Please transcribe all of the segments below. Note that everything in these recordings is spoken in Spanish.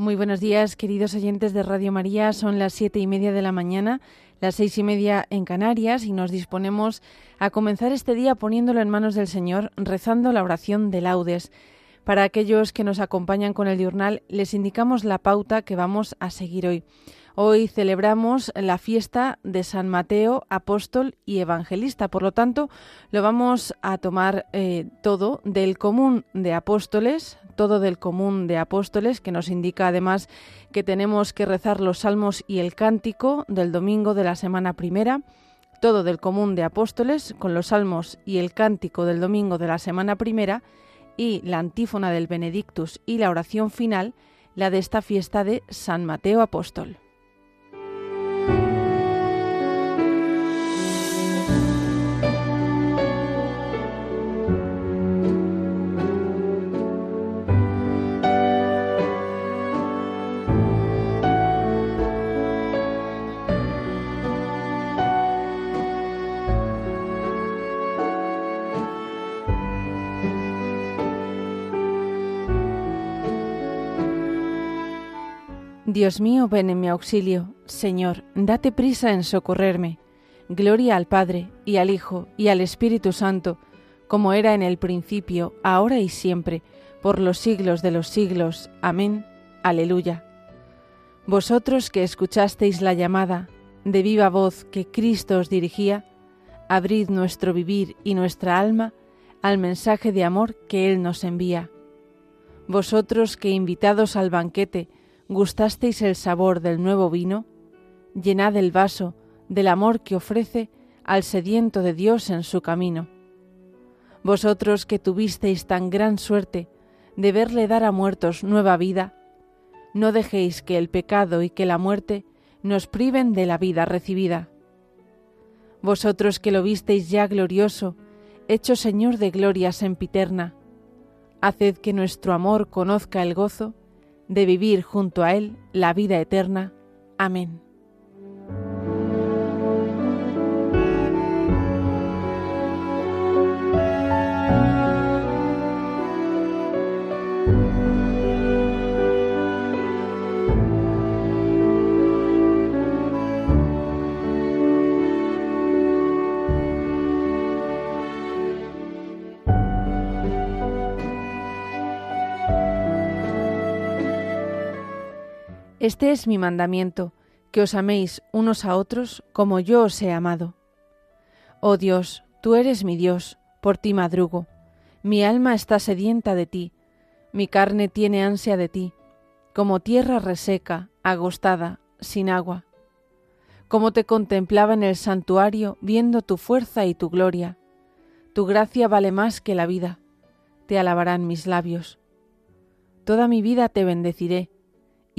Muy buenos días, queridos oyentes de Radio María. Son las siete y media de la mañana, las seis y media en Canarias, y nos disponemos a comenzar este día poniéndolo en manos del Señor, rezando la oración de laudes. Para aquellos que nos acompañan con el diurnal, les indicamos la pauta que vamos a seguir hoy. Hoy celebramos la fiesta de San Mateo, apóstol y evangelista. Por lo tanto, lo vamos a tomar eh, todo del común de apóstoles, todo del común de apóstoles, que nos indica además que tenemos que rezar los salmos y el cántico del domingo de la semana primera, todo del común de apóstoles, con los salmos y el cántico del domingo de la semana primera, y la antífona del Benedictus y la oración final, la de esta fiesta de San Mateo Apóstol. Dios mío, ven en mi auxilio. Señor, date prisa en socorrerme. Gloria al Padre, y al Hijo, y al Espíritu Santo, como era en el principio, ahora y siempre, por los siglos de los siglos. Amén. Aleluya. Vosotros que escuchasteis la llamada de viva voz que Cristo os dirigía, abrid nuestro vivir y nuestra alma al mensaje de amor que Él nos envía. Vosotros que invitados al banquete, ¿Gustasteis el sabor del nuevo vino? Llenad el vaso del amor que ofrece al sediento de Dios en su camino. Vosotros que tuvisteis tan gran suerte de verle dar a muertos nueva vida, no dejéis que el pecado y que la muerte nos priven de la vida recibida. Vosotros que lo visteis ya glorioso, hecho Señor de gloria sempiterna, haced que nuestro amor conozca el gozo de vivir junto a Él la vida eterna. Amén. Este es mi mandamiento, que os améis unos a otros como yo os he amado. Oh Dios, tú eres mi Dios, por ti madrugo. Mi alma está sedienta de ti, mi carne tiene ansia de ti, como tierra reseca, agostada, sin agua. Como te contemplaba en el santuario, viendo tu fuerza y tu gloria. Tu gracia vale más que la vida, te alabarán mis labios. Toda mi vida te bendeciré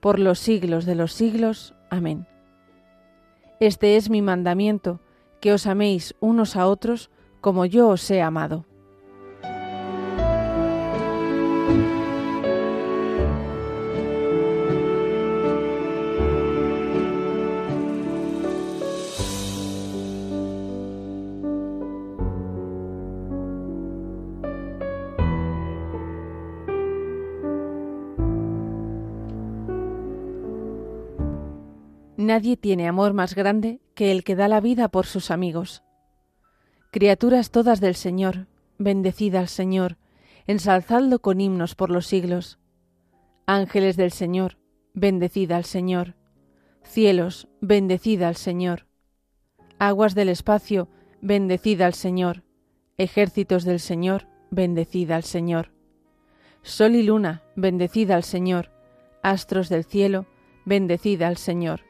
por los siglos de los siglos. Amén. Este es mi mandamiento, que os améis unos a otros como yo os he amado. Nadie tiene amor más grande que el que da la vida por sus amigos. Criaturas todas del Señor, bendecida al Señor, ensalzadlo con himnos por los siglos. Ángeles del Señor, bendecida al Señor. Cielos, bendecida al Señor. Aguas del espacio, bendecida al Señor. Ejércitos del Señor, bendecida al Señor. Sol y luna, bendecida al Señor. Astros del cielo, bendecida al Señor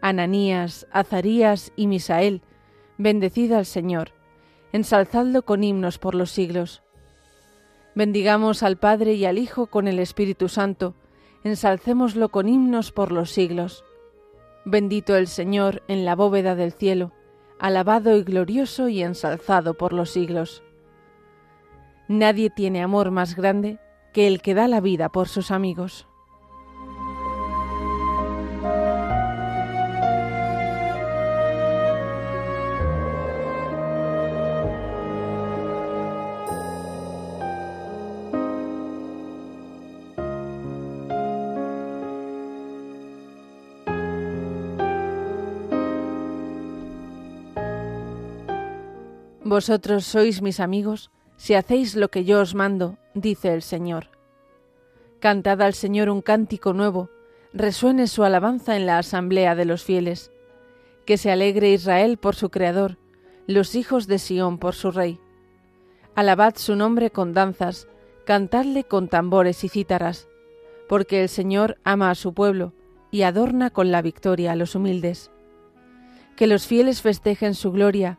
Ananías, Azarías y Misael, bendecid al Señor. Ensalzadlo con himnos por los siglos. Bendigamos al Padre y al Hijo con el Espíritu Santo, ensalcémoslo con himnos por los siglos. Bendito el Señor en la bóveda del cielo, alabado y glorioso y ensalzado por los siglos. Nadie tiene amor más grande que el que da la vida por sus amigos. Vosotros sois mis amigos si hacéis lo que yo os mando, dice el Señor. Cantad al Señor un cántico nuevo, resuene su alabanza en la asamblea de los fieles. Que se alegre Israel por su Creador, los hijos de Sión por su Rey. Alabad su nombre con danzas, cantadle con tambores y cítaras, porque el Señor ama a su pueblo y adorna con la victoria a los humildes. Que los fieles festejen su gloria,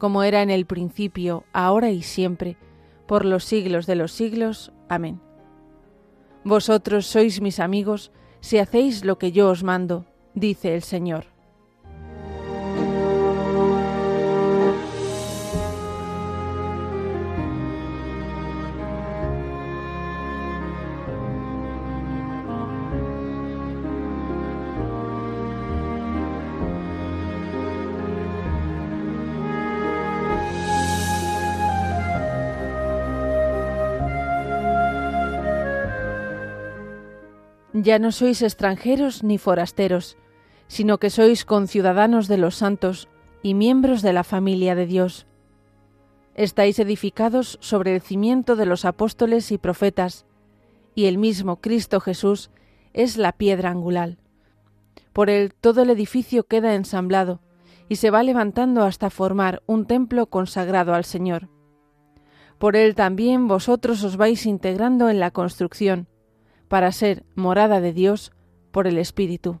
como era en el principio, ahora y siempre, por los siglos de los siglos. Amén. Vosotros sois mis amigos si hacéis lo que yo os mando, dice el Señor. Ya no sois extranjeros ni forasteros, sino que sois conciudadanos de los santos y miembros de la familia de Dios. Estáis edificados sobre el cimiento de los apóstoles y profetas, y el mismo Cristo Jesús es la piedra angular. Por él todo el edificio queda ensamblado y se va levantando hasta formar un templo consagrado al Señor. Por él también vosotros os vais integrando en la construcción, para ser morada de Dios por el Espíritu.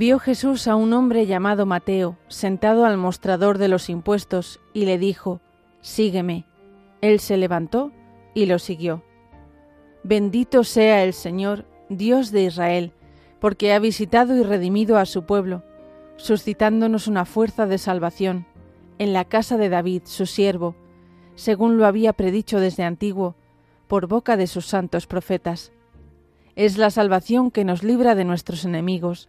Vio Jesús a un hombre llamado Mateo sentado al mostrador de los impuestos y le dijo, Sígueme. Él se levantó y lo siguió. Bendito sea el Señor, Dios de Israel, porque ha visitado y redimido a su pueblo, suscitándonos una fuerza de salvación en la casa de David, su siervo, según lo había predicho desde antiguo, por boca de sus santos profetas. Es la salvación que nos libra de nuestros enemigos,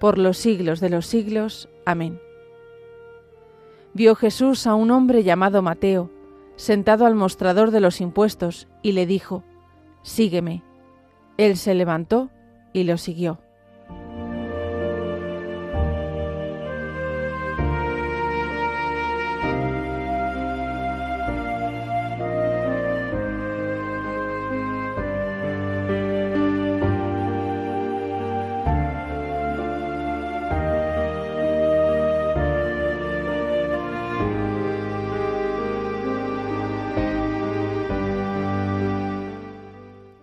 por los siglos de los siglos. Amén. Vio Jesús a un hombre llamado Mateo, sentado al mostrador de los impuestos, y le dijo, Sígueme. Él se levantó y lo siguió.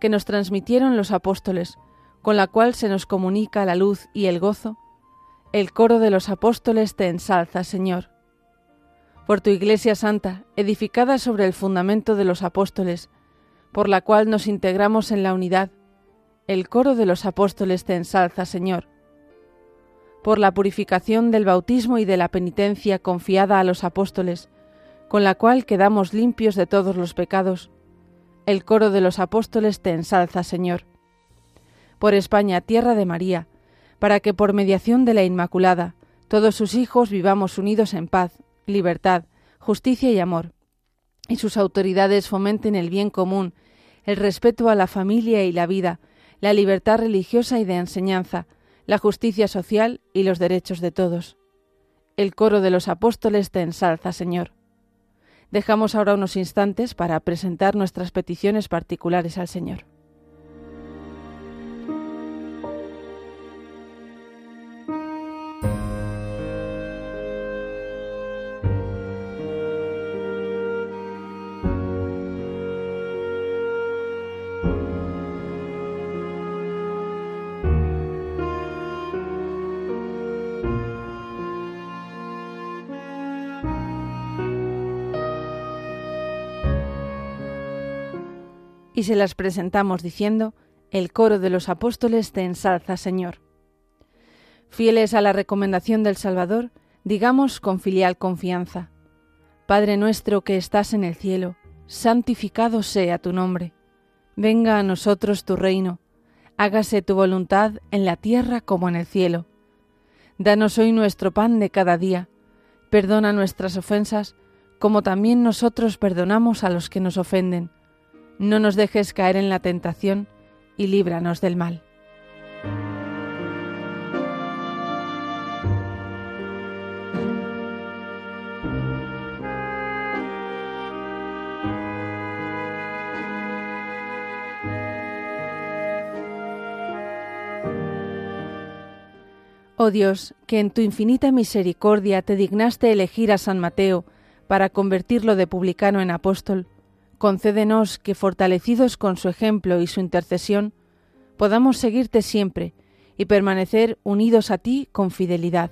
que nos transmitieron los apóstoles, con la cual se nos comunica la luz y el gozo, el coro de los apóstoles te ensalza, Señor. Por tu Iglesia Santa, edificada sobre el fundamento de los apóstoles, por la cual nos integramos en la unidad, el coro de los apóstoles te ensalza, Señor. Por la purificación del bautismo y de la penitencia confiada a los apóstoles, con la cual quedamos limpios de todos los pecados, el coro de los apóstoles te ensalza, Señor. Por España, tierra de María, para que por mediación de la Inmaculada todos sus hijos vivamos unidos en paz, libertad, justicia y amor, y sus autoridades fomenten el bien común, el respeto a la familia y la vida, la libertad religiosa y de enseñanza, la justicia social y los derechos de todos. El coro de los apóstoles te ensalza, Señor. Dejamos ahora unos instantes para presentar nuestras peticiones particulares al Señor. Y se las presentamos diciendo, el coro de los apóstoles te ensalza, Señor. Fieles a la recomendación del Salvador, digamos con filial confianza, Padre nuestro que estás en el cielo, santificado sea tu nombre, venga a nosotros tu reino, hágase tu voluntad en la tierra como en el cielo. Danos hoy nuestro pan de cada día. Perdona nuestras ofensas, como también nosotros perdonamos a los que nos ofenden. No nos dejes caer en la tentación, y líbranos del mal. Oh Dios, que en tu infinita misericordia te dignaste elegir a San Mateo para convertirlo de publicano en apóstol, concédenos que, fortalecidos con su ejemplo y su intercesión, podamos seguirte siempre y permanecer unidos a ti con fidelidad.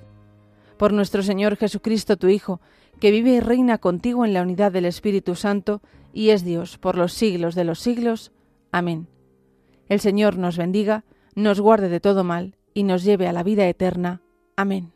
Por nuestro Señor Jesucristo, tu Hijo, que vive y reina contigo en la unidad del Espíritu Santo y es Dios por los siglos de los siglos. Amén. El Señor nos bendiga, nos guarde de todo mal y nos lleve a la vida eterna. Amén.